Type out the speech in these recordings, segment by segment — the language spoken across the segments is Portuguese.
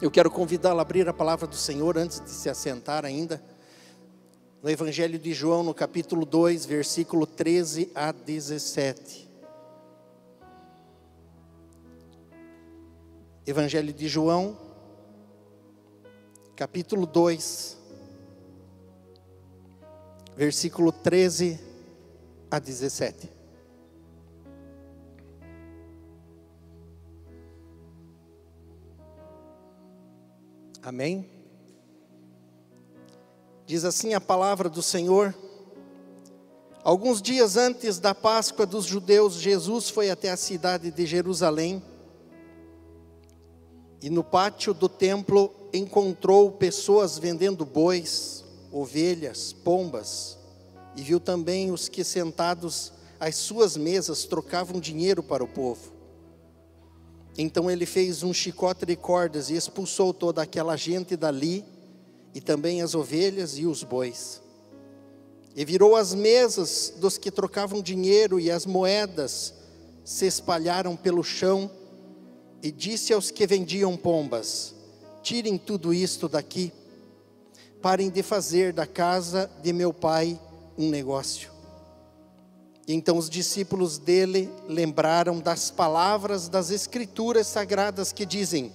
Eu quero convidá-lo a abrir a palavra do Senhor antes de se assentar ainda. No Evangelho de João, no capítulo 2, versículo 13 a 17. Evangelho de João, capítulo 2, versículo 13 a 17. Amém? Diz assim a palavra do Senhor. Alguns dias antes da Páscoa dos judeus, Jesus foi até a cidade de Jerusalém e no pátio do templo encontrou pessoas vendendo bois, ovelhas, pombas, e viu também os que sentados às suas mesas trocavam dinheiro para o povo. Então ele fez um chicote de cordas e expulsou toda aquela gente dali, e também as ovelhas e os bois. E virou as mesas dos que trocavam dinheiro e as moedas se espalharam pelo chão, e disse aos que vendiam pombas: Tirem tudo isto daqui, parem de fazer da casa de meu pai um negócio. Então os discípulos dele lembraram das palavras das Escrituras sagradas que dizem: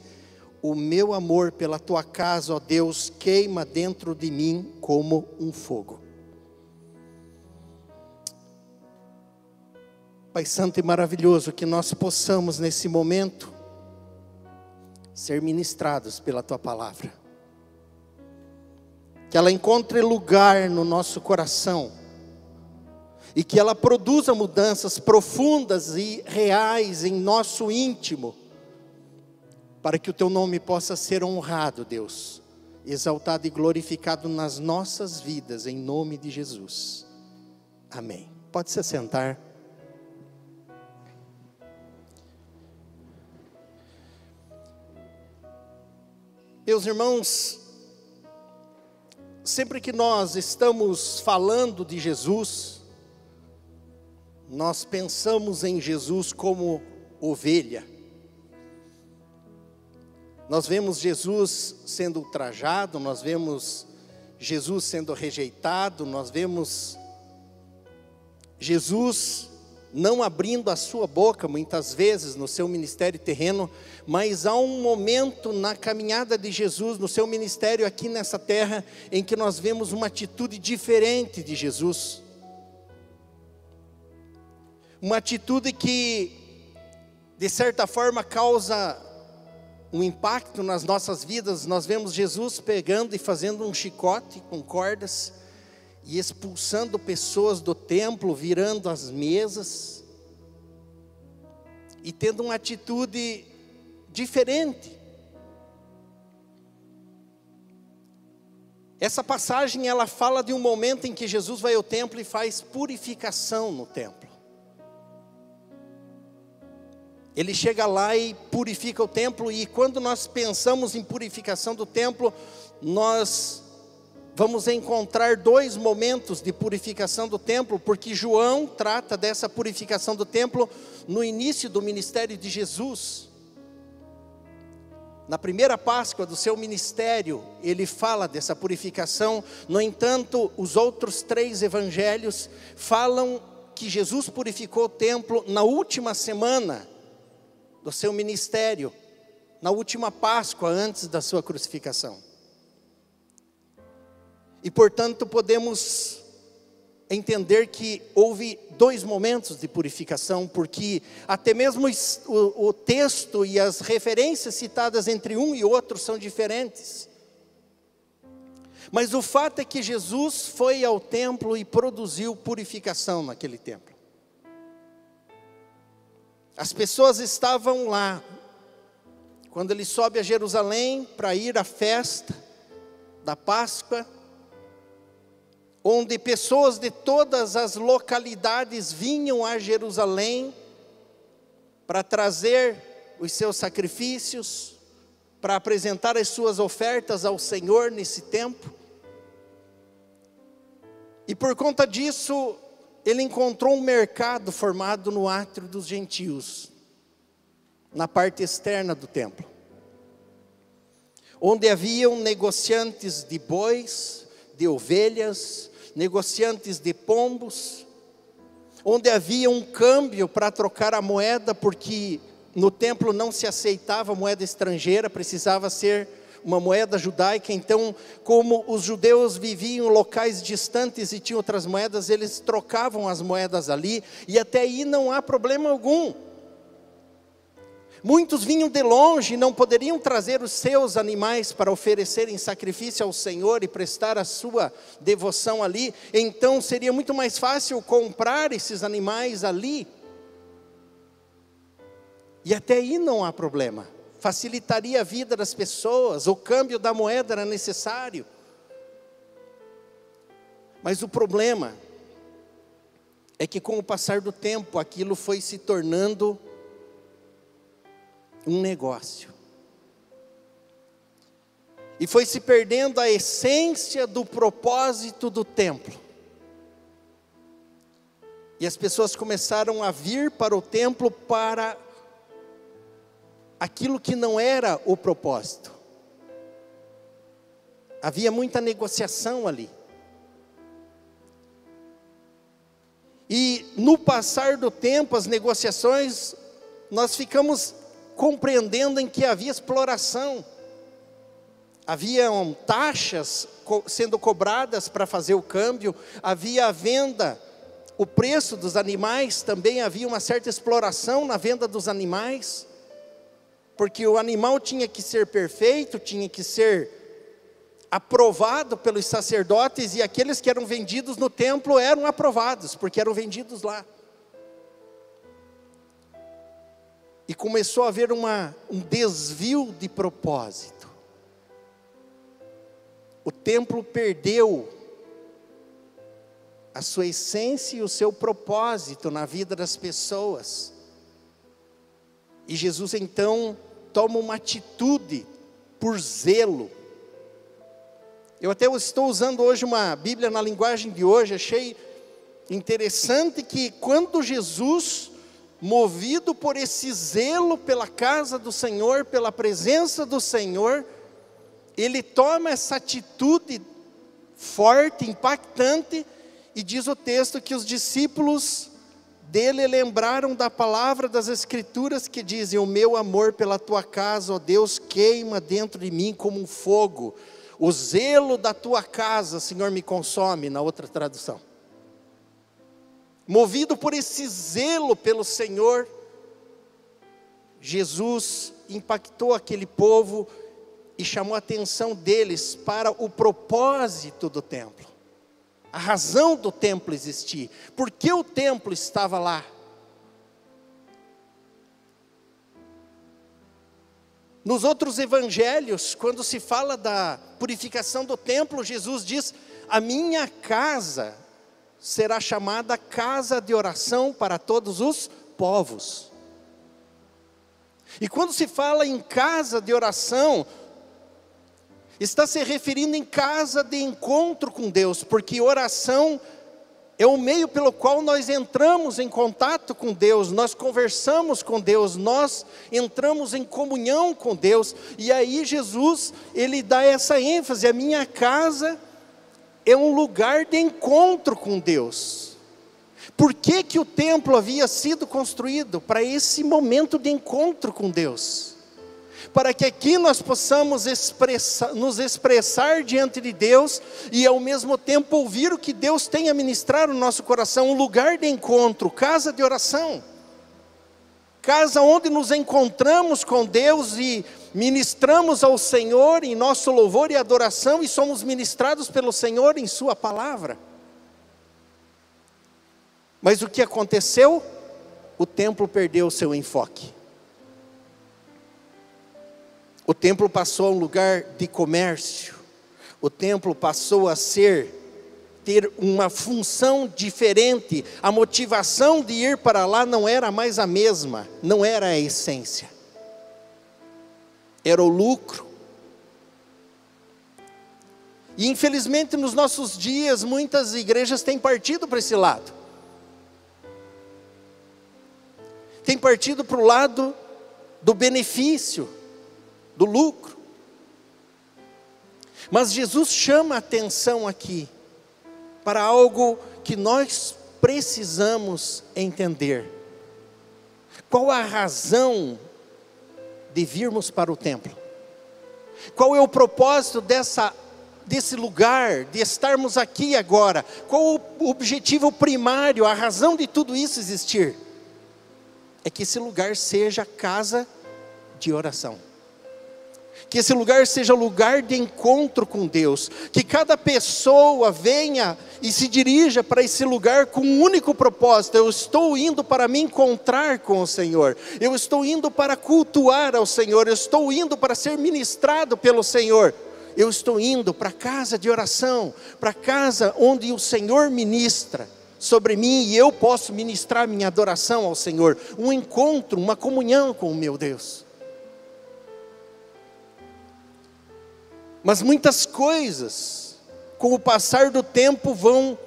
O meu amor pela tua casa, ó Deus, queima dentro de mim como um fogo. Pai Santo e maravilhoso, que nós possamos nesse momento ser ministrados pela tua palavra. Que ela encontre lugar no nosso coração e que ela produza mudanças profundas e reais em nosso íntimo, para que o teu nome possa ser honrado, Deus, exaltado e glorificado nas nossas vidas, em nome de Jesus. Amém. Pode se sentar. Meus irmãos, sempre que nós estamos falando de Jesus, nós pensamos em Jesus como ovelha. Nós vemos Jesus sendo ultrajado, nós vemos Jesus sendo rejeitado, nós vemos Jesus não abrindo a sua boca muitas vezes no seu ministério terreno, mas há um momento na caminhada de Jesus, no seu ministério aqui nessa terra, em que nós vemos uma atitude diferente de Jesus uma atitude que, de certa forma, causa um impacto nas nossas vidas. Nós vemos Jesus pegando e fazendo um chicote com cordas e expulsando pessoas do templo, virando as mesas e tendo uma atitude diferente. Essa passagem ela fala de um momento em que Jesus vai ao templo e faz purificação no templo. Ele chega lá e purifica o templo, e quando nós pensamos em purificação do templo, nós vamos encontrar dois momentos de purificação do templo, porque João trata dessa purificação do templo no início do ministério de Jesus. Na primeira Páscoa do seu ministério, ele fala dessa purificação, no entanto, os outros três evangelhos falam que Jesus purificou o templo na última semana do seu ministério, na última Páscoa antes da sua crucificação. E portanto podemos entender que houve dois momentos de purificação, porque até mesmo o, o, texto e as referências citadas entre um e outro são diferentes. Mas o fato é que Jesus foi ao templo e produziu purificação naquele templo. As pessoas estavam lá, quando ele sobe a Jerusalém para ir à festa da Páscoa, onde pessoas de todas as localidades vinham a Jerusalém para trazer os seus sacrifícios, para apresentar as suas ofertas ao Senhor nesse tempo. E por conta disso, ele encontrou um mercado formado no átrio dos gentios, na parte externa do templo. onde haviam negociantes de bois, de ovelhas, negociantes de pombos, onde havia um câmbio para trocar a moeda, porque no templo não se aceitava moeda estrangeira, precisava ser uma moeda judaica. Então, como os judeus viviam em locais distantes e tinham outras moedas, eles trocavam as moedas ali, e até aí não há problema algum. Muitos vinham de longe e não poderiam trazer os seus animais para oferecerem sacrifício ao Senhor e prestar a sua devoção ali, então seria muito mais fácil comprar esses animais ali. E até aí não há problema, facilitaria a vida das pessoas, o câmbio da moeda era necessário. Mas o problema é que com o passar do tempo aquilo foi se tornando um negócio. E foi se perdendo a essência do propósito do templo. E as pessoas começaram a vir para o templo para aquilo que não era o propósito. Havia muita negociação ali. E no passar do tempo, as negociações, nós ficamos compreendendo em que havia exploração. Haviam taxas sendo cobradas para fazer o câmbio, havia a venda, o preço dos animais, também havia uma certa exploração na venda dos animais, porque o animal tinha que ser perfeito, tinha que ser aprovado pelos sacerdotes, e aqueles que eram vendidos no templo eram aprovados, porque eram vendidos lá. E começou a haver uma, um desvio de propósito. O templo perdeu a sua essência e o seu propósito na vida das pessoas. E Jesus então toma uma atitude por zelo. Eu até estou usando hoje uma Bíblia na linguagem de hoje, achei interessante que quando Jesus movido por esse zelo pela casa do Senhor, pela presença do Senhor, ele toma essa atitude forte, impactante, e diz o texto que os discípulos dele lembraram da palavra das Escrituras que dizem: O meu amor pela tua casa, ó Deus, queima dentro de mim como um fogo. O zelo da tua casa, Senhor, me consome, na outra tradução. Movido por esse zelo pelo Senhor, Jesus impactou aquele povo e chamou a atenção deles para o propósito do templo, a razão do templo existir, por que o templo estava lá. Nos outros evangelhos, quando se fala da purificação do templo, Jesus diz: A minha casa será chamada casa de oração para todos os povos. E quando se fala em casa de oração, está se referindo em casa de encontro com Deus, porque oração é o meio pelo qual nós entramos em contato com Deus, nós conversamos com Deus, nós entramos em comunhão com Deus, e aí Jesus, ele dá essa ênfase: a minha casa é um lugar de encontro com Deus. Por que, que o templo havia sido construído? Para esse momento de encontro com Deus. Para que aqui nós possamos expressar, nos expressar diante de Deus e ao mesmo tempo ouvir o que Deus tem a ministrar no nosso coração, um lugar de encontro, casa de oração casa onde nos encontramos com Deus e ministramos ao Senhor em nosso louvor e adoração e somos ministrados pelo Senhor em Sua palavra. Mas o que aconteceu? O templo perdeu seu enfoque. O templo passou a um lugar de comércio. O templo passou a ser ter uma função diferente, a motivação de ir para lá não era mais a mesma, não era a essência, era o lucro. E infelizmente nos nossos dias muitas igrejas têm partido para esse lado. Tem partido para o lado do benefício, do lucro. Mas Jesus chama a atenção aqui para algo que nós precisamos entender. Qual a razão de virmos para o templo? Qual é o propósito dessa desse lugar, de estarmos aqui agora? Qual o objetivo primário, a razão de tudo isso existir? É que esse lugar seja casa de oração. Que esse lugar seja lugar de encontro com Deus, que cada pessoa venha e se dirija para esse lugar com um único propósito: eu estou indo para me encontrar com o Senhor, eu estou indo para cultuar ao Senhor, eu estou indo para ser ministrado pelo Senhor. Eu estou indo para a casa de oração, para a casa onde o Senhor ministra sobre mim e eu posso ministrar minha adoração ao Senhor, um encontro, uma comunhão com o meu Deus. Mas muitas coisas, com o passar do tempo, vão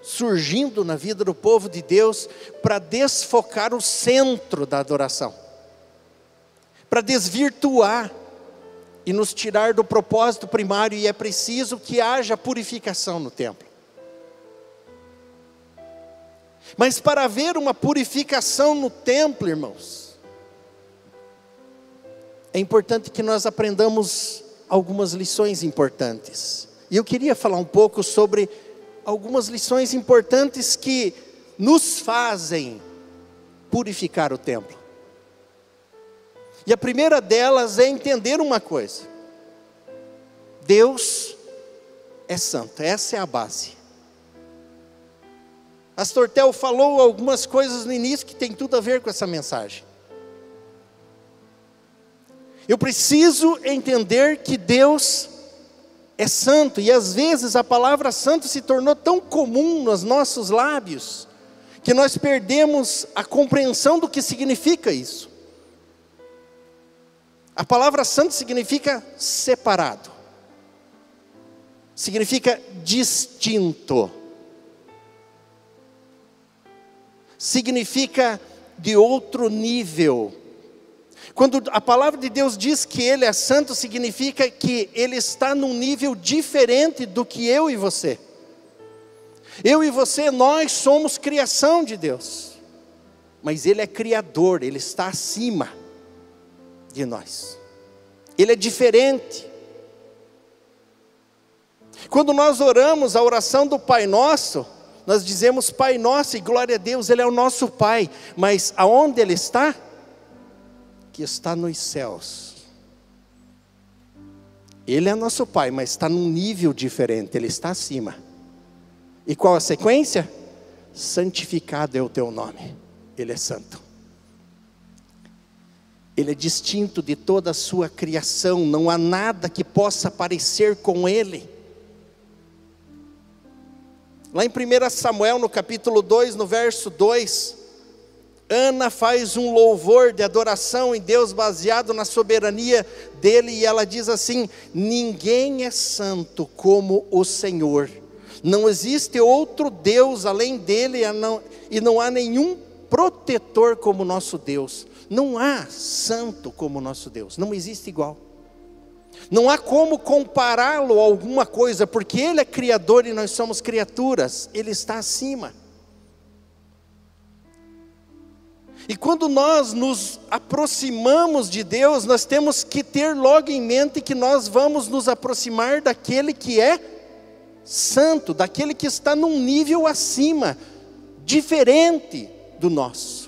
surgindo na vida do povo de Deus para desfocar o centro da adoração, para desvirtuar e nos tirar do propósito primário, e é preciso que haja purificação no templo. Mas para haver uma purificação no templo, irmãos, é importante que nós aprendamos algumas lições importantes. E eu queria falar um pouco sobre algumas lições importantes que nos fazem purificar o templo. E a primeira delas é entender uma coisa: Deus é santo, essa é a base. Pastor Tel falou algumas coisas no início que tem tudo a ver com essa mensagem. Eu preciso entender que Deus é santo, e às vezes a palavra santo se tornou tão comum nos nossos lábios, que nós perdemos a compreensão do que significa isso. A palavra santo significa separado, significa distinto, significa de outro nível. Quando a palavra de Deus diz que Ele é santo, significa que Ele está num nível diferente do que eu e você. Eu e você, nós somos criação de Deus, mas Ele é criador, Ele está acima de nós. Ele é diferente. Quando nós oramos a oração do Pai Nosso, nós dizemos Pai Nosso e glória a Deus, Ele é o nosso Pai, mas aonde Ele está? Que está nos céus. Ele é nosso Pai, mas está num nível diferente, Ele está acima. E qual a sequência? Santificado é o teu nome, Ele é santo. Ele é distinto de toda a sua criação, não há nada que possa parecer com ele. Lá em 1 Samuel, no capítulo 2, no verso 2, Ana faz um louvor de adoração em Deus baseado na soberania dele, e ela diz assim: Ninguém é santo como o Senhor, não existe outro Deus além dele, e não há nenhum protetor como nosso Deus. Não há santo como nosso Deus, não existe igual. Não há como compará-lo a alguma coisa, porque Ele é Criador e nós somos criaturas, Ele está acima. E quando nós nos aproximamos de Deus, nós temos que ter logo em mente que nós vamos nos aproximar daquele que é santo, daquele que está num nível acima, diferente do nosso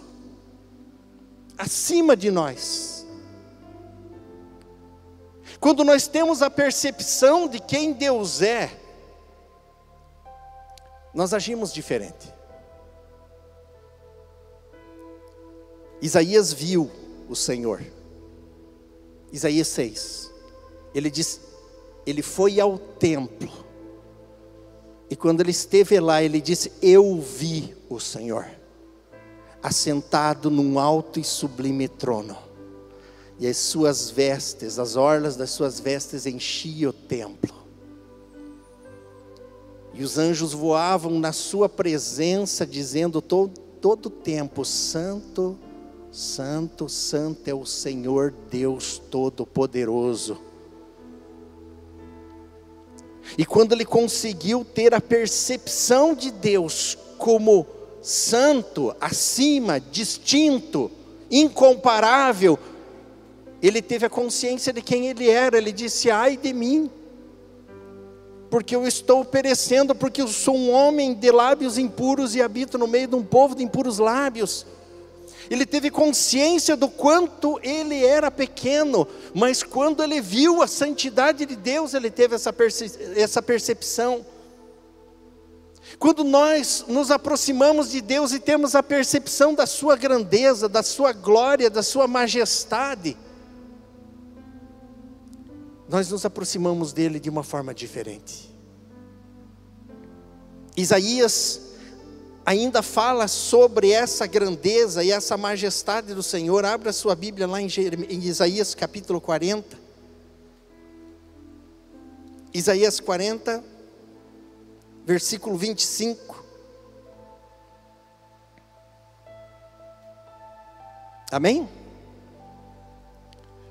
acima de nós. Quando nós temos a percepção de quem Deus é, nós agimos diferente. Isaías viu o Senhor. Isaías 6. Ele diz: Ele foi ao templo. E quando ele esteve lá, ele disse: Eu vi o Senhor assentado num alto e sublime trono. E as suas vestes, as orlas das suas vestes enchiam o templo. E os anjos voavam na sua presença, dizendo todo, todo tempo: Santo, Santo, Santo é o Senhor Deus Todo-Poderoso. E quando ele conseguiu ter a percepção de Deus como santo, acima, distinto, incomparável, ele teve a consciência de quem ele era. Ele disse: Ai de mim, porque eu estou perecendo, porque eu sou um homem de lábios impuros e habito no meio de um povo de impuros lábios. Ele teve consciência do quanto ele era pequeno, mas quando ele viu a santidade de Deus, ele teve essa, perce essa percepção. Quando nós nos aproximamos de Deus e temos a percepção da Sua grandeza, da Sua glória, da Sua majestade, nós nos aproximamos dele de uma forma diferente. Isaías ainda fala sobre essa grandeza e essa majestade do Senhor. Abra sua Bíblia lá em, Isaías capítulo 40. Isaías 40, versículo 25. Amém?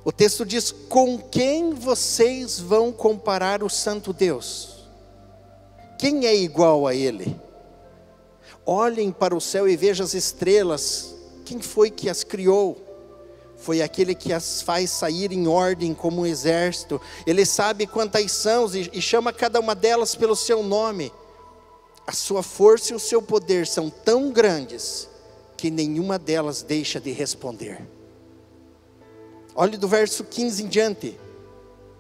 O texto diz: Com quem vocês vão comparar o Santo Deus? Quem é igual a Ele? Olhem para o céu e vejam as estrelas. Quem foi que as criou? Foi aquele que as faz sair em ordem como um exército. Ele sabe quantas são e chama cada uma delas pelo seu nome. A sua força e o seu poder são tão grandes que nenhuma delas deixa de responder. Olhe do verso 15 em diante.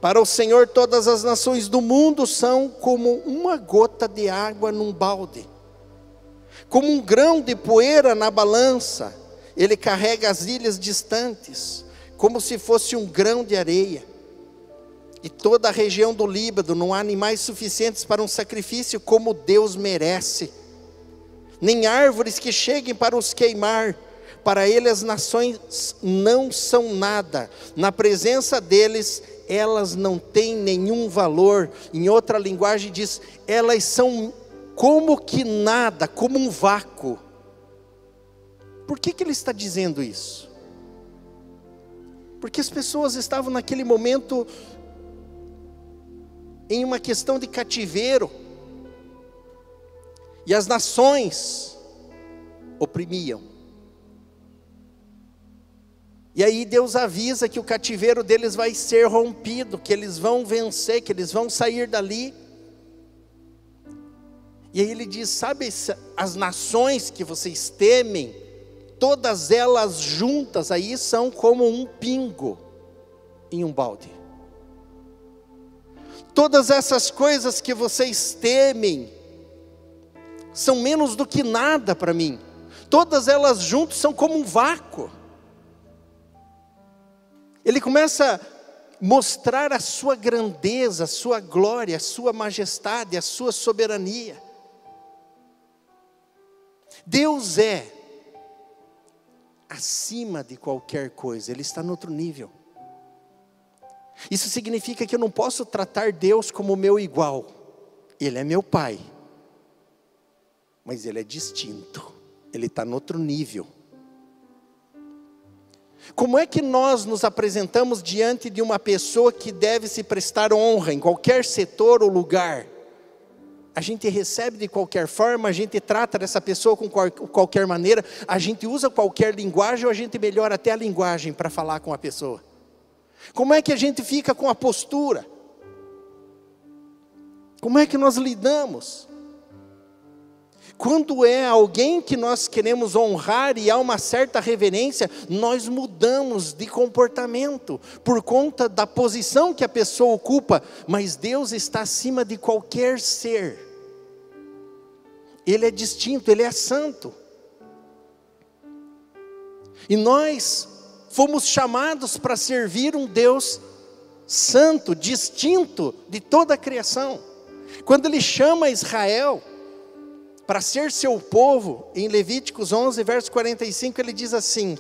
Para o Senhor, todas as nações do mundo são como uma gota de água num balde, como um grão de poeira na balança. Ele carrega as ilhas distantes, como se fosse um grão de areia. E toda a região do Líbano não há animais suficientes para um sacrifício como Deus merece, nem árvores que cheguem para os queimar para ele as nações não são nada, na presença deles elas não têm nenhum valor. Em outra linguagem diz, elas são como que nada, como um vácuo. Por que, que ele está dizendo isso? Porque as pessoas estavam naquele momento em uma questão de cativeiro, e as nações oprimiam. E aí Deus avisa que o cativeiro deles vai ser rompido, que eles vão vencer, que eles vão sair dali. E aí ele diz: Sabe, as nações que vocês temem, todas elas juntas aí são como um pingo em um balde. Todas essas coisas que vocês temem são menos do que nada para mim. Todas elas juntas são como um vácuo. Ele começa a mostrar a sua grandeza, a sua glória, a sua majestade, a sua soberania. Deus é acima de qualquer coisa, Ele está no outro nível. Isso significa que eu não posso tratar Deus como meu igual, Ele é meu Pai, mas Ele é distinto, Ele está no outro nível. Como é que nós nos apresentamos diante de uma pessoa que deve se prestar honra em qualquer setor ou lugar? A gente recebe de qualquer forma, a gente trata dessa pessoa com qualquer maneira, a gente usa qualquer linguagem ou a gente melhora até a linguagem para falar com a pessoa. Como é que a gente fica com a postura? Como é que nós lidamos? Quando é alguém que nós queremos honrar e há uma certa reverência, nós mudamos de comportamento por conta da posição que a pessoa ocupa, mas Deus está acima de qualquer ser. Ele é distinto, ele é santo. E nós fomos chamados para servir um Deus santo, distinto de toda a criação. Quando ele chama Israel, para ser seu povo, em Levíticos 11, verso 45, ele diz assim: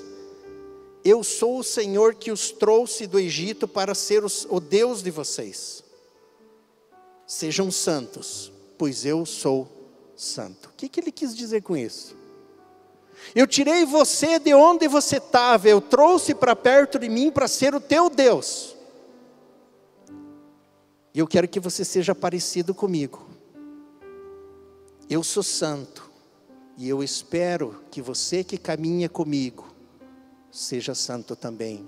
Eu sou o Senhor que os trouxe do Egito para ser os, o Deus de vocês. Sejam santos, pois eu sou santo. O que, que ele quis dizer com isso? Eu tirei você de onde você estava, eu trouxe para perto de mim para ser o teu Deus. E eu quero que você seja parecido comigo. Eu sou santo. E eu espero que você que caminha comigo seja santo também.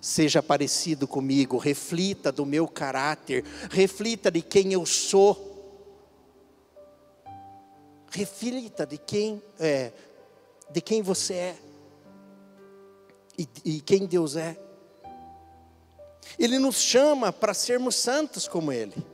Seja parecido comigo, reflita do meu caráter, reflita de quem eu sou. Reflita de quem é, de quem você é e, e quem Deus é. Ele nos chama para sermos santos como Ele.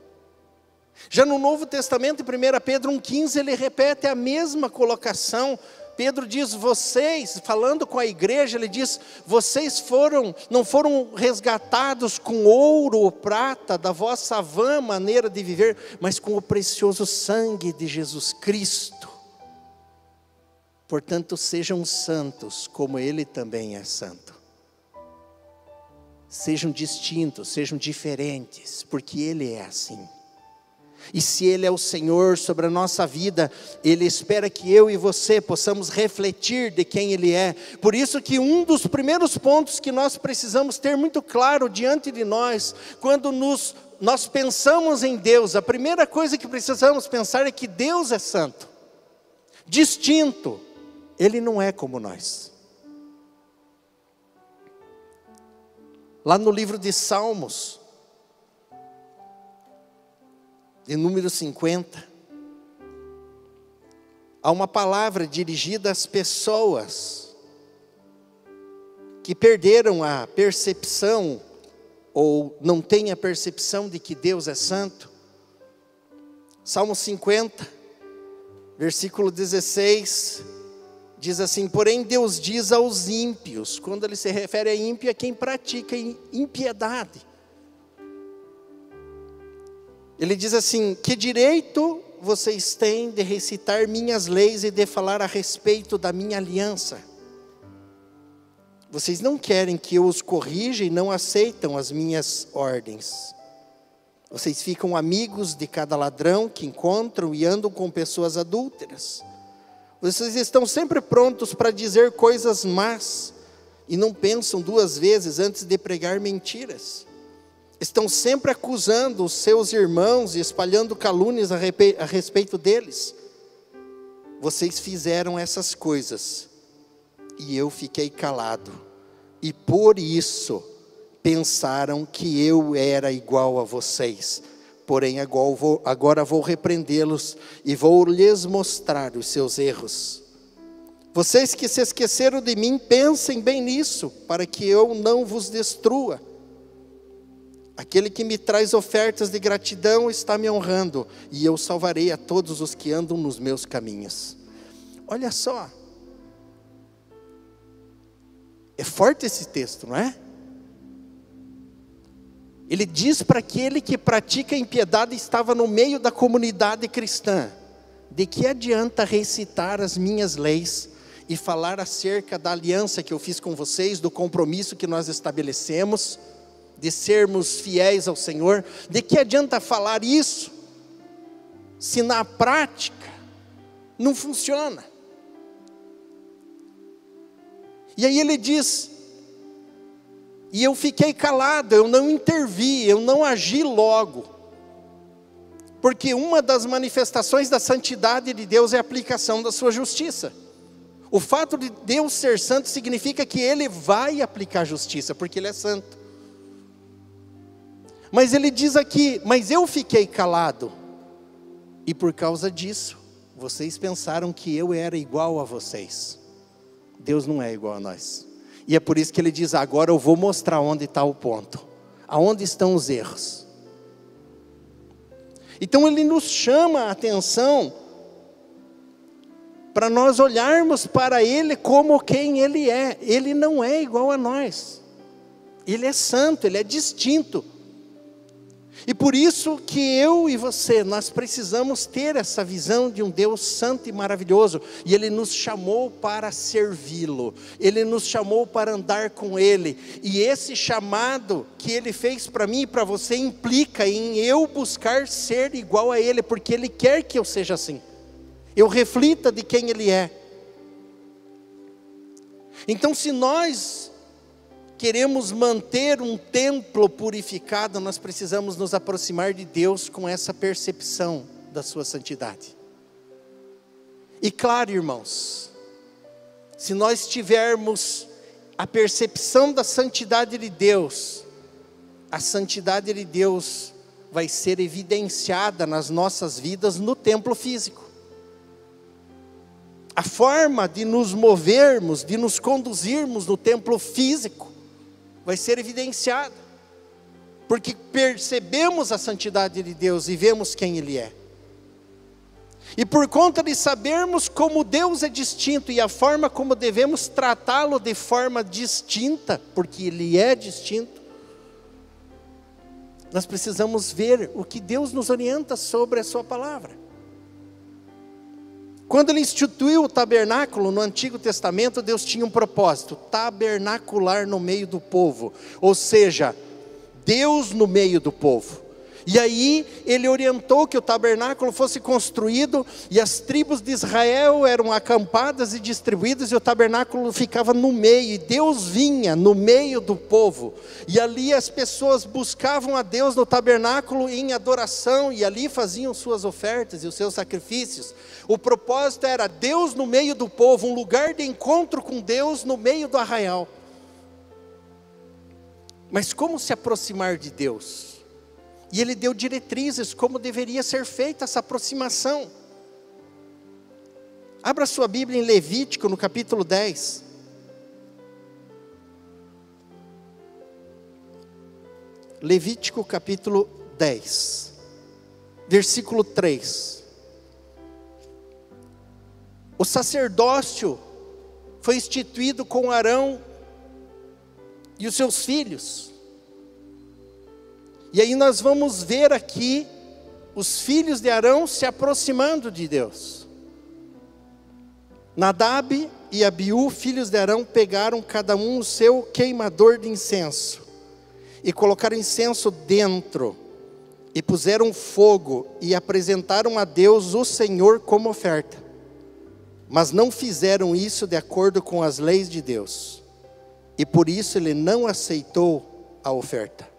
Já no Novo Testamento, em 1 Pedro 1,15, ele repete a mesma colocação. Pedro diz: vocês, falando com a igreja, ele diz: vocês foram, não foram resgatados com ouro ou prata da vossa vã maneira de viver, mas com o precioso sangue de Jesus Cristo. Portanto, sejam santos, como Ele também é santo. Sejam distintos, sejam diferentes, porque Ele é assim. E se Ele é o Senhor sobre a nossa vida, Ele espera que eu e você possamos refletir de quem Ele é. Por isso que um dos primeiros pontos que nós precisamos ter muito claro diante de nós, quando nos, nós pensamos em Deus, a primeira coisa que precisamos pensar é que Deus é santo, distinto, Ele não é como nós. Lá no livro de Salmos, de número 50, há uma palavra dirigida às pessoas que perderam a percepção ou não têm a percepção de que Deus é santo. Salmo 50, versículo 16, diz assim: Porém, Deus diz aos ímpios, quando ele se refere a ímpio, é quem pratica impiedade. Ele diz assim: Que direito vocês têm de recitar minhas leis e de falar a respeito da minha aliança? Vocês não querem que eu os corrija e não aceitam as minhas ordens. Vocês ficam amigos de cada ladrão que encontram e andam com pessoas adúlteras. Vocês estão sempre prontos para dizer coisas más e não pensam duas vezes antes de pregar mentiras estão sempre acusando os seus irmãos e espalhando calúnias a respeito deles. Vocês fizeram essas coisas e eu fiquei calado, e por isso pensaram que eu era igual a vocês. Porém, agora vou, agora vou repreendê-los e vou lhes mostrar os seus erros. Vocês que se esqueceram de mim, pensem bem nisso, para que eu não vos destrua. Aquele que me traz ofertas de gratidão está me honrando, e eu salvarei a todos os que andam nos meus caminhos. Olha só. É forte esse texto, não é? Ele diz para aquele que pratica impiedade estava no meio da comunidade cristã: de que adianta recitar as minhas leis e falar acerca da aliança que eu fiz com vocês, do compromisso que nós estabelecemos? De sermos fiéis ao Senhor, de que adianta falar isso, se na prática não funciona? E aí ele diz: e eu fiquei calado, eu não intervi, eu não agi logo, porque uma das manifestações da santidade de Deus é a aplicação da sua justiça. O fato de Deus ser santo significa que Ele vai aplicar justiça, porque Ele é santo. Mas ele diz aqui: Mas eu fiquei calado, e por causa disso, vocês pensaram que eu era igual a vocês. Deus não é igual a nós. E é por isso que ele diz: Agora eu vou mostrar onde está o ponto, aonde estão os erros. Então ele nos chama a atenção para nós olharmos para ele como quem ele é. Ele não é igual a nós. Ele é santo, ele é distinto. E por isso que eu e você, nós precisamos ter essa visão de um Deus santo e maravilhoso, e Ele nos chamou para servi-lo, Ele nos chamou para andar com Ele, e esse chamado que Ele fez para mim e para você implica em eu buscar ser igual a Ele, porque Ele quer que eu seja assim, eu reflita de quem Ele é. Então, se nós queremos manter um templo purificado, nós precisamos nos aproximar de Deus com essa percepção da Sua santidade. E claro, irmãos, se nós tivermos a percepção da santidade de Deus, a santidade de Deus vai ser evidenciada nas nossas vidas no templo físico. A forma de nos movermos, de nos conduzirmos no templo físico, vai ser evidenciada, porque percebemos a santidade de Deus e vemos quem Ele é. E por conta de sabermos como Deus é distinto e a forma como devemos tratá-lo de forma distinta, porque Ele é distinto, nós precisamos ver o que Deus nos orienta sobre a Sua palavra. Quando ele instituiu o tabernáculo no Antigo Testamento, Deus tinha um propósito: tabernacular no meio do povo, ou seja, Deus no meio do povo. E aí ele orientou que o tabernáculo fosse construído e as tribos de Israel eram acampadas e distribuídas e o tabernáculo ficava no meio e Deus vinha no meio do povo. E ali as pessoas buscavam a Deus no tabernáculo em adoração e ali faziam suas ofertas e os seus sacrifícios. O propósito era Deus no meio do povo, um lugar de encontro com Deus no meio do arraial. Mas como se aproximar de Deus? E ele deu diretrizes como deveria ser feita essa aproximação. Abra sua Bíblia em Levítico, no capítulo 10. Levítico capítulo 10, versículo 3. O sacerdócio foi instituído com Arão e os seus filhos. E aí nós vamos ver aqui os filhos de Arão se aproximando de Deus. Nadab e Abiú, filhos de Arão, pegaram cada um o seu queimador de incenso e colocaram incenso dentro e puseram fogo e apresentaram a Deus o Senhor como oferta. Mas não fizeram isso de acordo com as leis de Deus. E por isso ele não aceitou a oferta.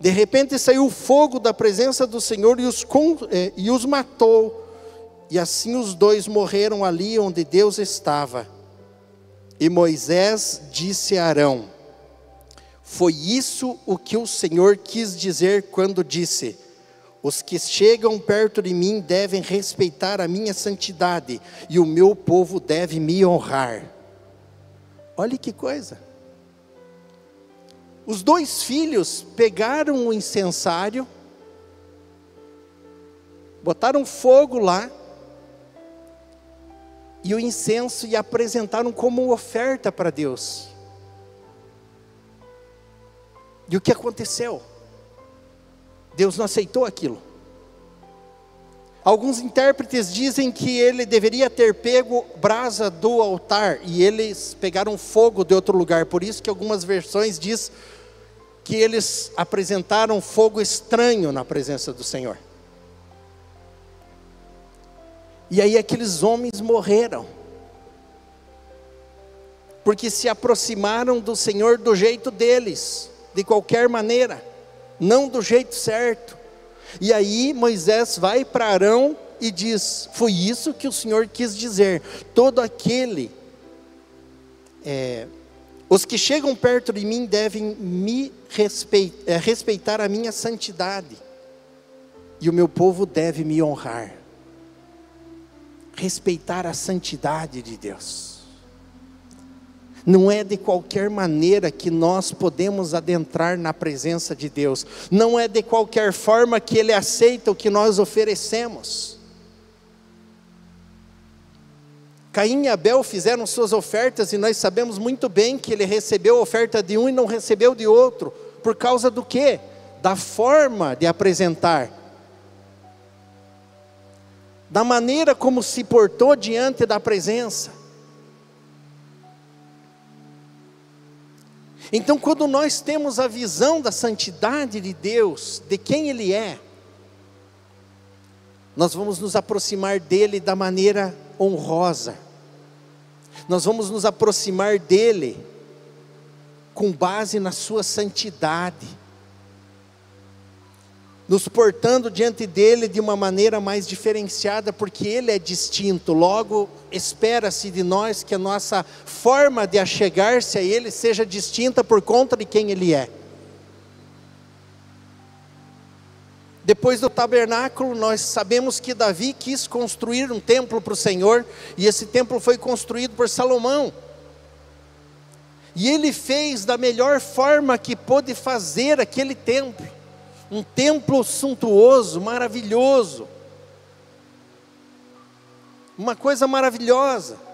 De repente saiu fogo da presença do Senhor e os, eh, e os matou. E assim os dois morreram ali onde Deus estava. E Moisés disse a Arão: Foi isso o que o Senhor quis dizer quando disse: Os que chegam perto de mim devem respeitar a minha santidade, e o meu povo deve me honrar. Olha que coisa. Os dois filhos pegaram o incensário, botaram fogo lá, e o incenso e apresentaram como oferta para Deus. E o que aconteceu? Deus não aceitou aquilo. Alguns intérpretes dizem que ele deveria ter pego brasa do altar e eles pegaram fogo de outro lugar. Por isso que algumas versões diz que eles apresentaram fogo estranho na presença do Senhor. E aí aqueles homens morreram. Porque se aproximaram do Senhor do jeito deles, de qualquer maneira, não do jeito certo. E aí Moisés vai para Arão e diz: Foi isso que o Senhor quis dizer. Todo aquele, é, os que chegam perto de mim devem me respeitar, é, respeitar a minha santidade, e o meu povo deve me honrar. Respeitar a santidade de Deus. Não é de qualquer maneira que nós podemos adentrar na presença de Deus. Não é de qualquer forma que Ele aceita o que nós oferecemos. Caim e Abel fizeram suas ofertas e nós sabemos muito bem que ele recebeu a oferta de um e não recebeu de outro. Por causa do quê? Da forma de apresentar. Da maneira como se portou diante da presença. Então, quando nós temos a visão da santidade de Deus, de quem Ele é, nós vamos nos aproximar dele da maneira honrosa, nós vamos nos aproximar dele com base na sua santidade, nos portando diante dele de uma maneira mais diferenciada, porque ele é distinto. Logo, espera-se de nós que a nossa forma de achegar-se a ele seja distinta por conta de quem ele é. Depois do tabernáculo, nós sabemos que Davi quis construir um templo para o Senhor, e esse templo foi construído por Salomão. E ele fez da melhor forma que pôde fazer aquele templo, um templo suntuoso, maravilhoso, uma coisa maravilhosa.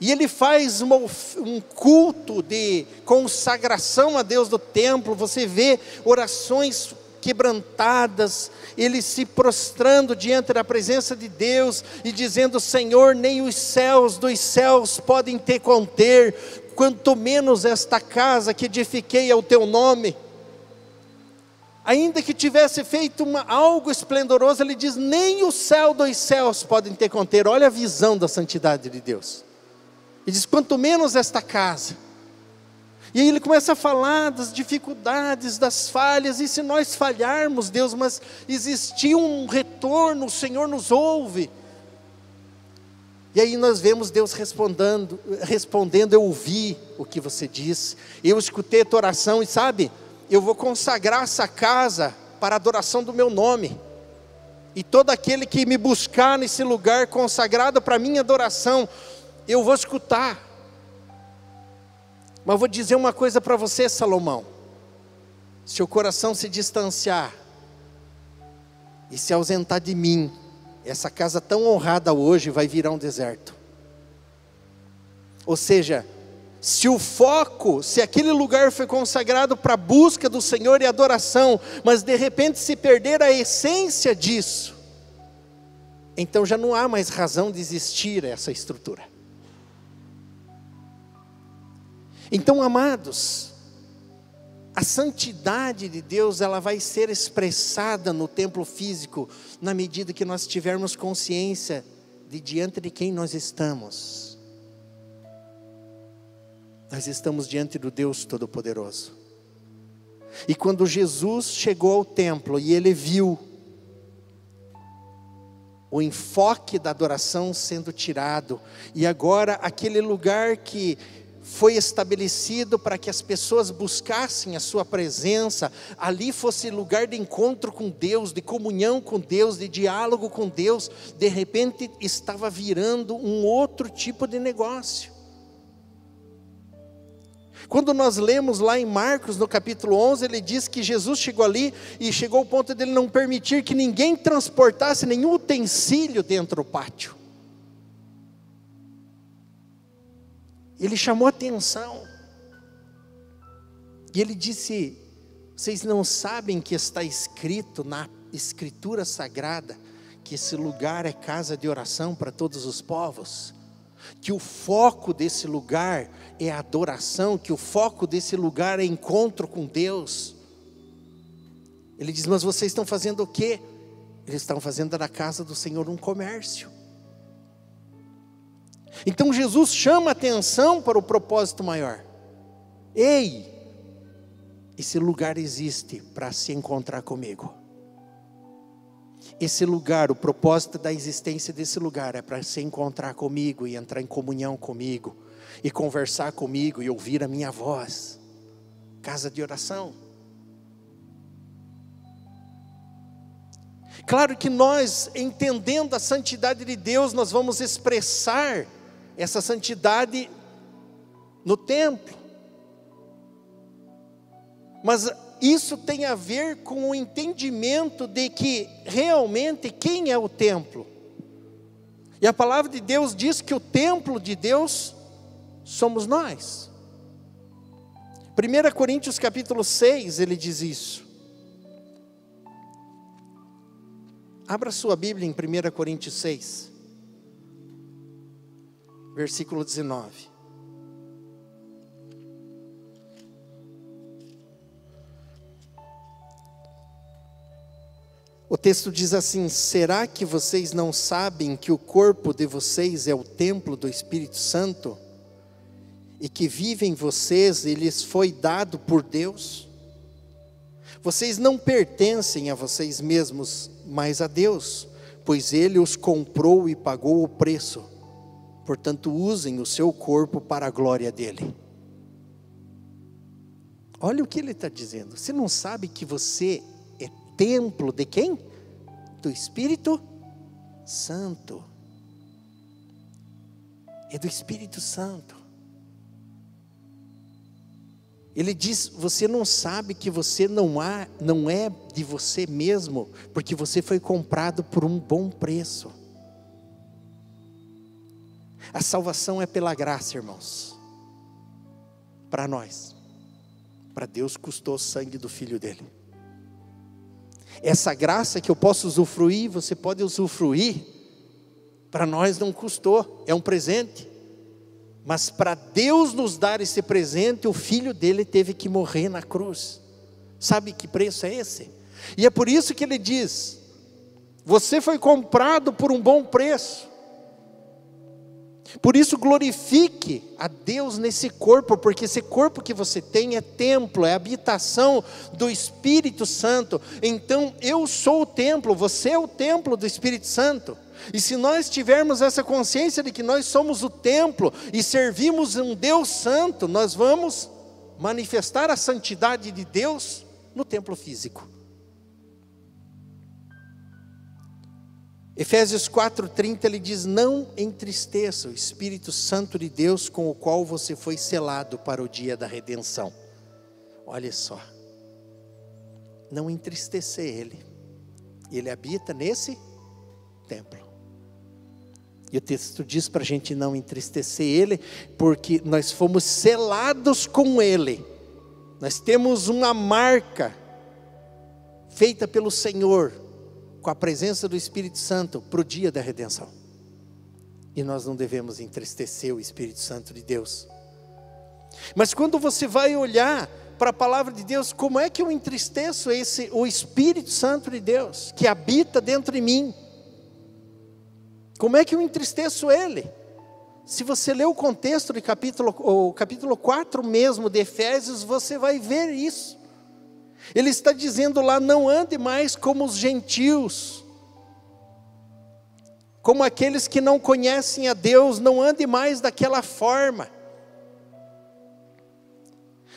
E ele faz uma, um culto de consagração a Deus do templo. Você vê orações quebrantadas, ele se prostrando diante da presença de Deus e dizendo: Senhor, nem os céus dos céus podem te conter, quanto menos esta casa que edifiquei ao teu nome. Ainda que tivesse feito uma, algo esplendoroso, ele diz: nem o céu dos céus podem te conter. Olha a visão da santidade de Deus. Ele diz: quanto menos esta casa. E aí ele começa a falar das dificuldades, das falhas, e se nós falharmos, Deus, mas existiu um retorno, o Senhor nos ouve. E aí nós vemos Deus respondendo, respondendo, eu ouvi o que você disse, eu escutei a tua oração, e sabe, eu vou consagrar essa casa para a adoração do meu nome. E todo aquele que me buscar nesse lugar consagrado para minha adoração, eu vou escutar. Mas vou dizer uma coisa para você, Salomão. Se o coração se distanciar e se ausentar de mim, essa casa tão honrada hoje vai virar um deserto. Ou seja, se o foco, se aquele lugar foi consagrado para a busca do Senhor e adoração, mas de repente se perder a essência disso, então já não há mais razão de existir essa estrutura. Então, amados, a santidade de Deus, ela vai ser expressada no templo físico na medida que nós tivermos consciência de diante de quem nós estamos. Nós estamos diante do Deus Todo-Poderoso. E quando Jesus chegou ao templo e ele viu o enfoque da adoração sendo tirado, e agora aquele lugar que foi estabelecido para que as pessoas buscassem a sua presença, ali fosse lugar de encontro com Deus, de comunhão com Deus, de diálogo com Deus, de repente estava virando um outro tipo de negócio. Quando nós lemos lá em Marcos, no capítulo 11, ele diz que Jesus chegou ali e chegou ao ponto dele não permitir que ninguém transportasse nenhum utensílio dentro do pátio. Ele chamou atenção. E ele disse: Vocês não sabem que está escrito na Escritura Sagrada que esse lugar é casa de oração para todos os povos? Que o foco desse lugar é adoração, que o foco desse lugar é encontro com Deus. Ele diz: Mas vocês estão fazendo o quê? Eles estão fazendo da casa do Senhor um comércio. Então Jesus chama atenção para o propósito maior. Ei, esse lugar existe para se encontrar comigo. Esse lugar, o propósito da existência desse lugar é para se encontrar comigo e entrar em comunhão comigo, e conversar comigo e ouvir a minha voz. Casa de oração. Claro que nós, entendendo a santidade de Deus, nós vamos expressar essa santidade no templo. Mas isso tem a ver com o entendimento de que realmente quem é o templo. E a palavra de Deus diz que o templo de Deus somos nós. 1 Coríntios capítulo 6, ele diz isso. Abra sua Bíblia em 1 Coríntios 6 versículo 19. O texto diz assim: Será que vocês não sabem que o corpo de vocês é o templo do Espírito Santo e que vive em vocês, e lhes foi dado por Deus. Vocês não pertencem a vocês mesmos, mas a Deus, pois Ele os comprou e pagou o preço. Portanto, usem o seu corpo para a glória dele. Olha o que ele está dizendo. Você não sabe que você é templo de quem? Do Espírito Santo. É do Espírito Santo. Ele diz: você não sabe que você não, há, não é de você mesmo, porque você foi comprado por um bom preço. A salvação é pela graça, irmãos. Para nós. Para Deus custou o sangue do filho dele. Essa graça que eu posso usufruir, você pode usufruir. Para nós não custou, é um presente. Mas para Deus nos dar esse presente, o filho dele teve que morrer na cruz. Sabe que preço é esse? E é por isso que ele diz: Você foi comprado por um bom preço. Por isso, glorifique a Deus nesse corpo, porque esse corpo que você tem é templo, é habitação do Espírito Santo. Então, eu sou o templo, você é o templo do Espírito Santo. E se nós tivermos essa consciência de que nós somos o templo e servimos um Deus santo, nós vamos manifestar a santidade de Deus no templo físico. Efésios 4:30 ele diz: "Não entristeça o Espírito Santo de Deus com o qual você foi selado para o dia da redenção." Olha só. Não entristecer ele. Ele habita nesse templo. E o texto diz para a gente não entristecer ele, porque nós fomos selados com ele. Nós temos uma marca feita pelo Senhor, com a presença do Espírito Santo, para o dia da redenção. E nós não devemos entristecer o Espírito Santo de Deus. Mas quando você vai olhar para a palavra de Deus, como é que eu entristeço esse, o Espírito Santo de Deus, que habita dentro de mim? Como é que eu entristeço ele? Se você ler o contexto do capítulo, o capítulo 4 mesmo de Efésios, você vai ver isso. Ele está dizendo lá: não ande mais como os gentios, como aqueles que não conhecem a Deus, não ande mais daquela forma.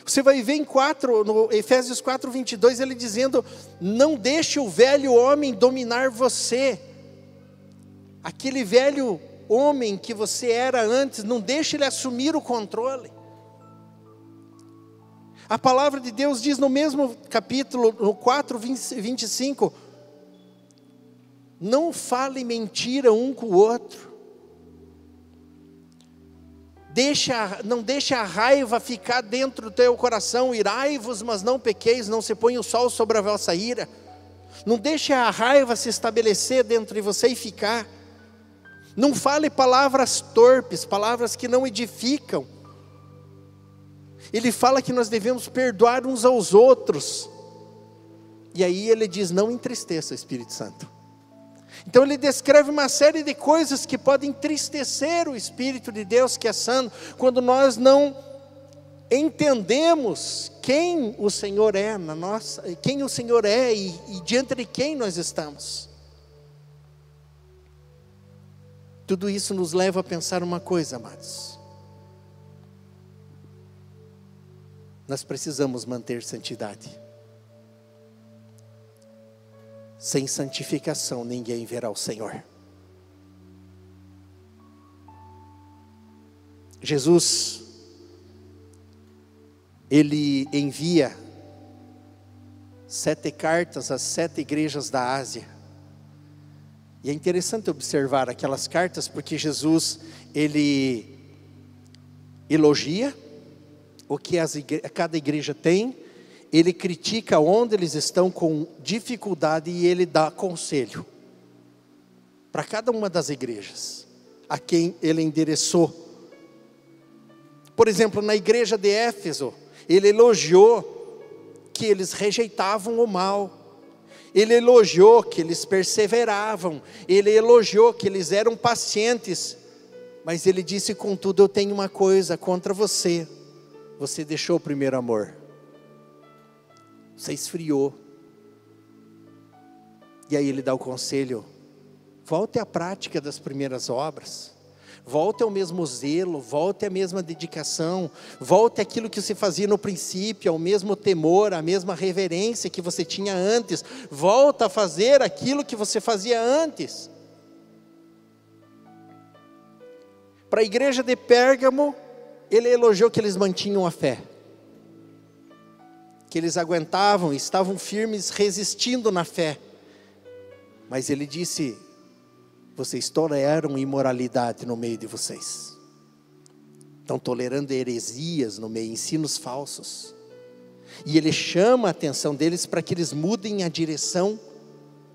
Você vai ver em 4, no Efésios 4, 22, ele dizendo: Não deixe o velho homem dominar você, aquele velho homem que você era antes, não deixe ele assumir o controle. A palavra de Deus diz no mesmo capítulo, no 4, 25, não fale mentira um com o outro. Deixa, não deixe a raiva ficar dentro do teu coração, irai-vos, mas não pequeis, não se põe o sol sobre a vossa ira. Não deixe a raiva se estabelecer dentro de você e ficar. Não fale palavras torpes, palavras que não edificam. Ele fala que nós devemos perdoar uns aos outros. E aí ele diz: não entristeça o Espírito Santo. Então ele descreve uma série de coisas que podem entristecer o Espírito de Deus que é santo, quando nós não entendemos quem o Senhor é na nossa, quem o Senhor é e, e diante de quem nós estamos. Tudo isso nos leva a pensar uma coisa, amados. Nós precisamos manter santidade. Sem santificação ninguém verá o Senhor. Jesus, ele envia sete cartas às sete igrejas da Ásia. E é interessante observar aquelas cartas porque Jesus ele elogia o que igre cada igreja tem, ele critica onde eles estão com dificuldade e ele dá conselho para cada uma das igrejas a quem ele endereçou. Por exemplo, na igreja de Éfeso, ele elogiou que eles rejeitavam o mal, ele elogiou que eles perseveravam, ele elogiou que eles eram pacientes Mas ele disse: Contudo, eu tenho uma coisa contra você. Você deixou o primeiro amor. Você esfriou. E aí ele dá o conselho: volte à prática das primeiras obras. Volte ao mesmo zelo, volte à mesma dedicação, volte àquilo que você fazia no princípio, ao mesmo temor, à mesma reverência que você tinha antes. Volta a fazer aquilo que você fazia antes. Para a igreja de Pérgamo, ele elogiou que eles mantinham a fé, que eles aguentavam, estavam firmes, resistindo na fé. Mas ele disse: vocês toleram imoralidade no meio de vocês, estão tolerando heresias no meio, ensinos falsos. E ele chama a atenção deles para que eles mudem a direção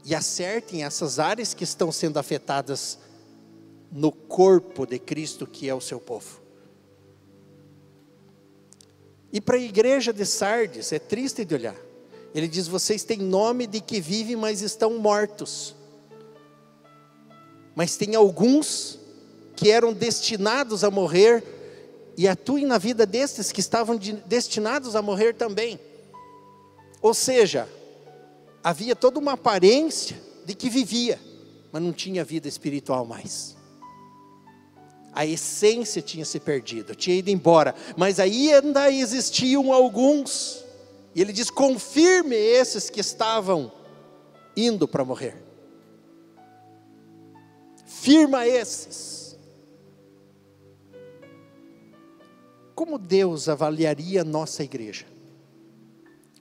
e acertem essas áreas que estão sendo afetadas no corpo de Cristo, que é o seu povo. E para a igreja de Sardes, é triste de olhar. Ele diz: Vocês têm nome de que vivem, mas estão mortos. Mas tem alguns que eram destinados a morrer, e atuem na vida destes que estavam de, destinados a morrer também. Ou seja, havia toda uma aparência de que vivia, mas não tinha vida espiritual mais a essência tinha se perdido, tinha ido embora, mas aí ainda existiam alguns, e ele diz: confirme esses que estavam indo para morrer, firma esses. Como Deus avaliaria nossa igreja?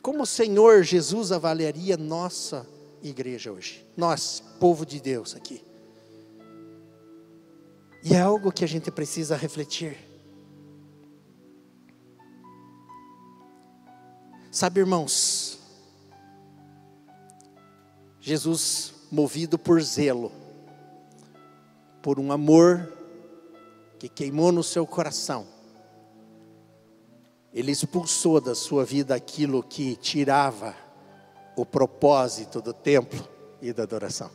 Como o Senhor Jesus avaliaria nossa igreja hoje? Nós, povo de Deus aqui. E é algo que a gente precisa refletir. Sabe, irmãos, Jesus, movido por zelo, por um amor que queimou no seu coração, ele expulsou da sua vida aquilo que tirava o propósito do templo e da adoração.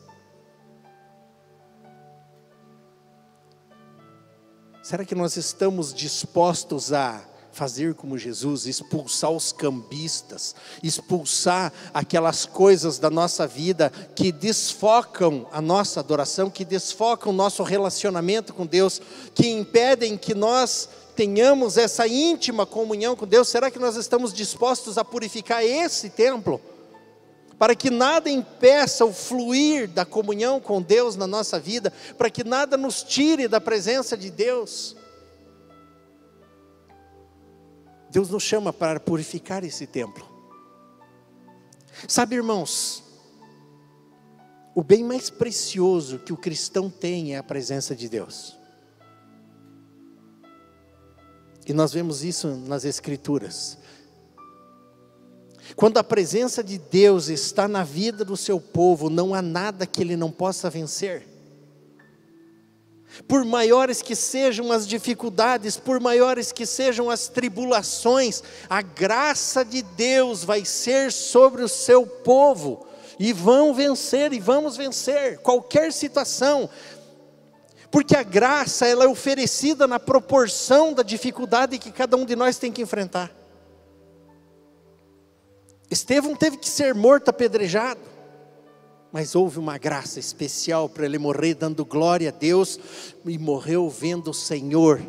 Será que nós estamos dispostos a fazer como Jesus, expulsar os cambistas, expulsar aquelas coisas da nossa vida que desfocam a nossa adoração, que desfocam o nosso relacionamento com Deus, que impedem que nós tenhamos essa íntima comunhão com Deus? Será que nós estamos dispostos a purificar esse templo? Para que nada impeça o fluir da comunhão com Deus na nossa vida, para que nada nos tire da presença de Deus. Deus nos chama para purificar esse templo. Sabe, irmãos, o bem mais precioso que o cristão tem é a presença de Deus. E nós vemos isso nas Escrituras. Quando a presença de Deus está na vida do seu povo, não há nada que ele não possa vencer. Por maiores que sejam as dificuldades, por maiores que sejam as tribulações, a graça de Deus vai ser sobre o seu povo, e vão vencer, e vamos vencer qualquer situação, porque a graça ela é oferecida na proporção da dificuldade que cada um de nós tem que enfrentar. Estevão teve que ser morto apedrejado, mas houve uma graça especial para ele morrer dando glória a Deus e morreu vendo o Senhor,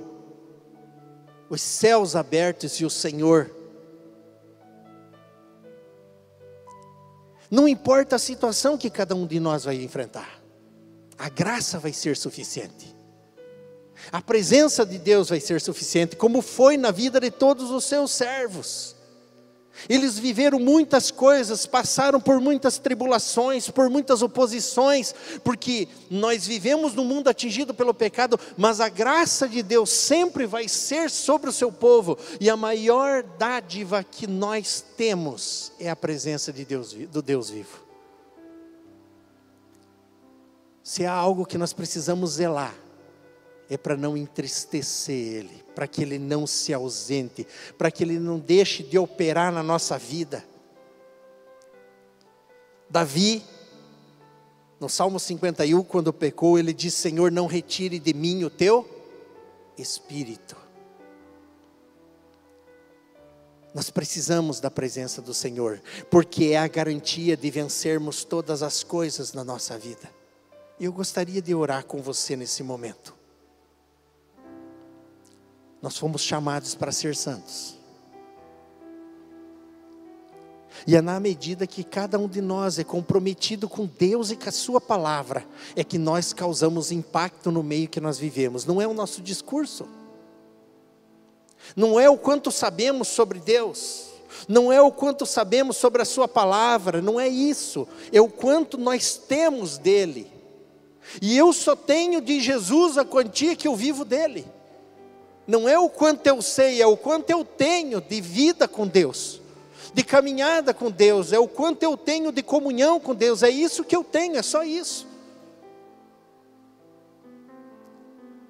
os céus abertos e o Senhor. Não importa a situação que cada um de nós vai enfrentar, a graça vai ser suficiente. A presença de Deus vai ser suficiente, como foi na vida de todos os seus servos. Eles viveram muitas coisas, passaram por muitas tribulações, por muitas oposições, porque nós vivemos num mundo atingido pelo pecado, mas a graça de Deus sempre vai ser sobre o seu povo, e a maior dádiva que nós temos é a presença de Deus, do Deus vivo. Se há algo que nós precisamos zelar, é para não entristecer Ele, para que Ele não se ausente, para que Ele não deixe de operar na nossa vida. Davi, no Salmo 51, quando pecou, ele disse: Senhor, não retire de mim o teu Espírito. Nós precisamos da presença do Senhor, porque é a garantia de vencermos todas as coisas na nossa vida. E eu gostaria de orar com você nesse momento. Nós fomos chamados para ser santos. E é na medida que cada um de nós é comprometido com Deus e com a Sua palavra, é que nós causamos impacto no meio que nós vivemos. Não é o nosso discurso não é o quanto sabemos sobre Deus, não é o quanto sabemos sobre a Sua palavra, não é isso, é o quanto nós temos dele. E eu só tenho de Jesus a quantia que eu vivo dele. Não é o quanto eu sei, é o quanto eu tenho de vida com Deus, de caminhada com Deus, é o quanto eu tenho de comunhão com Deus, é isso que eu tenho, é só isso.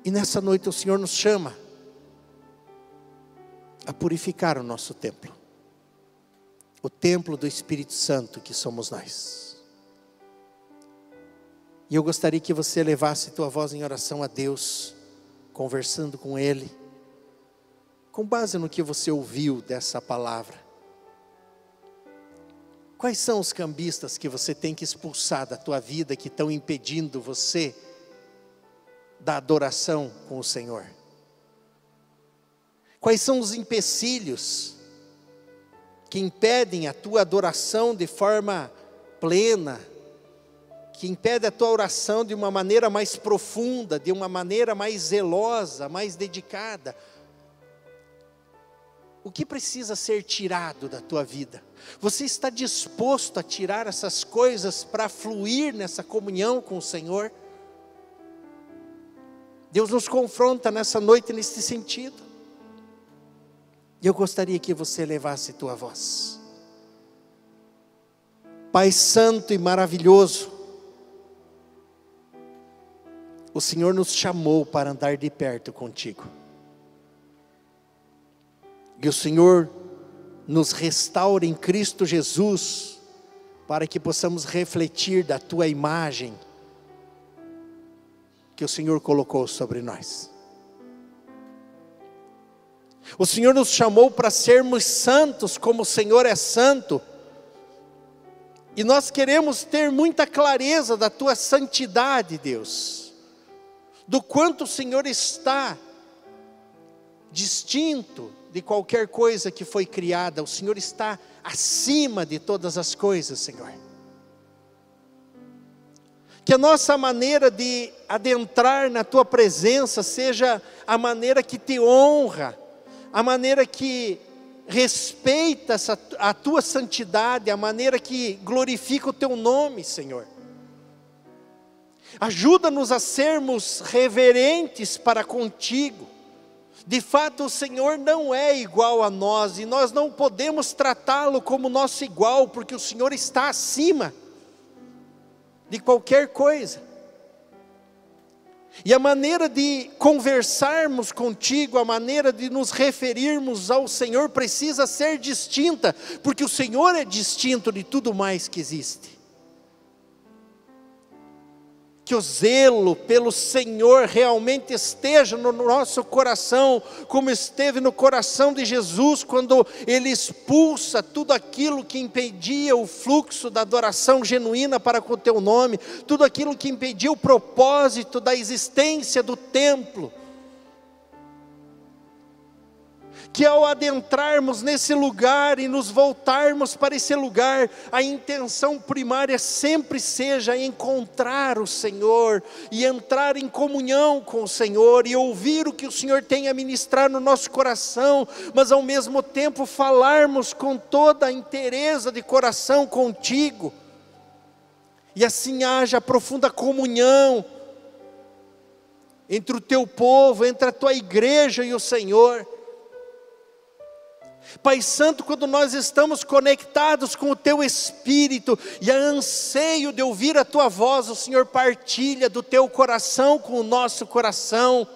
E nessa noite o Senhor nos chama a purificar o nosso templo, o templo do Espírito Santo que somos nós. E eu gostaria que você levasse tua voz em oração a Deus, conversando com Ele, com base no que você ouviu dessa palavra. Quais são os cambistas que você tem que expulsar da tua vida que estão impedindo você da adoração com o Senhor? Quais são os empecilhos que impedem a tua adoração de forma plena, que impedem a tua oração de uma maneira mais profunda, de uma maneira mais zelosa, mais dedicada? O que precisa ser tirado da tua vida? Você está disposto a tirar essas coisas para fluir nessa comunhão com o Senhor? Deus nos confronta nessa noite nesse sentido. E eu gostaria que você levasse tua voz. Pai Santo e maravilhoso, o Senhor nos chamou para andar de perto contigo. E o Senhor nos restaura em Cristo Jesus, para que possamos refletir da tua imagem que o Senhor colocou sobre nós. O Senhor nos chamou para sermos santos, como o Senhor é santo. E nós queremos ter muita clareza da tua santidade, Deus. Do quanto o Senhor está distinto de qualquer coisa que foi criada. O Senhor está acima de todas as coisas, Senhor. Que a nossa maneira de adentrar na tua presença seja a maneira que te honra a maneira que respeita a tua santidade, a maneira que glorifica o teu nome, Senhor. Ajuda-nos a sermos reverentes para contigo. De fato, o Senhor não é igual a nós e nós não podemos tratá-lo como nosso igual, porque o Senhor está acima de qualquer coisa. E a maneira de conversarmos contigo, a maneira de nos referirmos ao Senhor precisa ser distinta, porque o Senhor é distinto de tudo mais que existe que o zelo pelo Senhor realmente esteja no nosso coração, como esteve no coração de Jesus, quando ele expulsa tudo aquilo que impedia o fluxo da adoração genuína para com o teu nome, tudo aquilo que impedia o propósito da existência do templo que ao adentrarmos nesse lugar e nos voltarmos para esse lugar, a intenção primária sempre seja encontrar o Senhor e entrar em comunhão com o Senhor e ouvir o que o Senhor tem a ministrar no nosso coração, mas ao mesmo tempo falarmos com toda a inteireza de coração contigo. E assim haja profunda comunhão entre o teu povo, entre a tua igreja e o Senhor Pai Santo, quando nós estamos conectados com o Teu Espírito e a anseio de ouvir a Tua voz, o Senhor partilha do Teu coração com o nosso coração.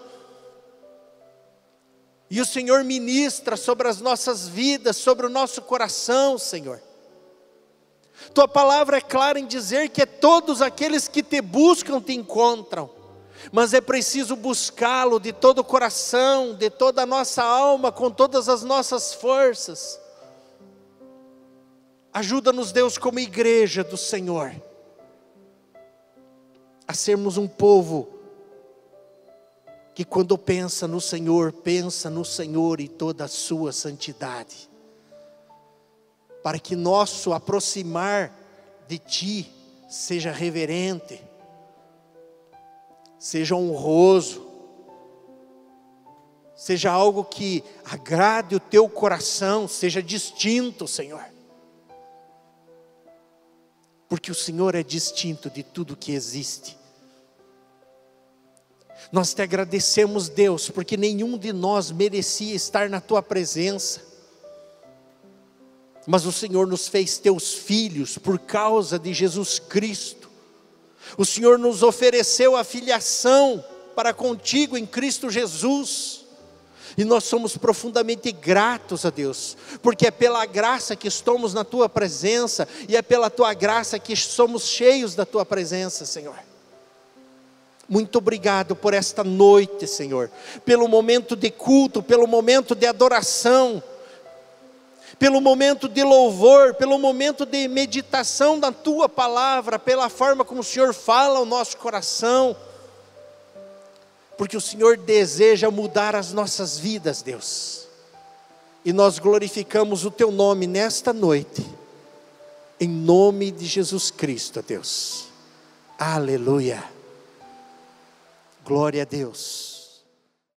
E o Senhor ministra sobre as nossas vidas, sobre o nosso coração, Senhor. Tua palavra é clara em dizer que é todos aqueles que te buscam te encontram. Mas é preciso buscá-lo de todo o coração, de toda a nossa alma, com todas as nossas forças. Ajuda-nos, Deus, como igreja do Senhor, a sermos um povo que, quando pensa no Senhor, pensa no Senhor e toda a sua santidade, para que nosso aproximar de Ti seja reverente, seja honroso, seja algo que agrade o teu coração, seja distinto, Senhor. Porque o Senhor é distinto de tudo que existe. Nós te agradecemos, Deus, porque nenhum de nós merecia estar na tua presença. Mas o Senhor nos fez teus filhos por causa de Jesus Cristo. O Senhor nos ofereceu a filiação para contigo em Cristo Jesus. E nós somos profundamente gratos a Deus, porque é pela graça que estamos na tua presença e é pela tua graça que somos cheios da tua presença, Senhor. Muito obrigado por esta noite, Senhor, pelo momento de culto, pelo momento de adoração pelo momento de louvor, pelo momento de meditação da tua palavra, pela forma como o Senhor fala ao nosso coração, porque o Senhor deseja mudar as nossas vidas, Deus, e nós glorificamos o teu nome nesta noite, em nome de Jesus Cristo, Deus, aleluia, glória a Deus.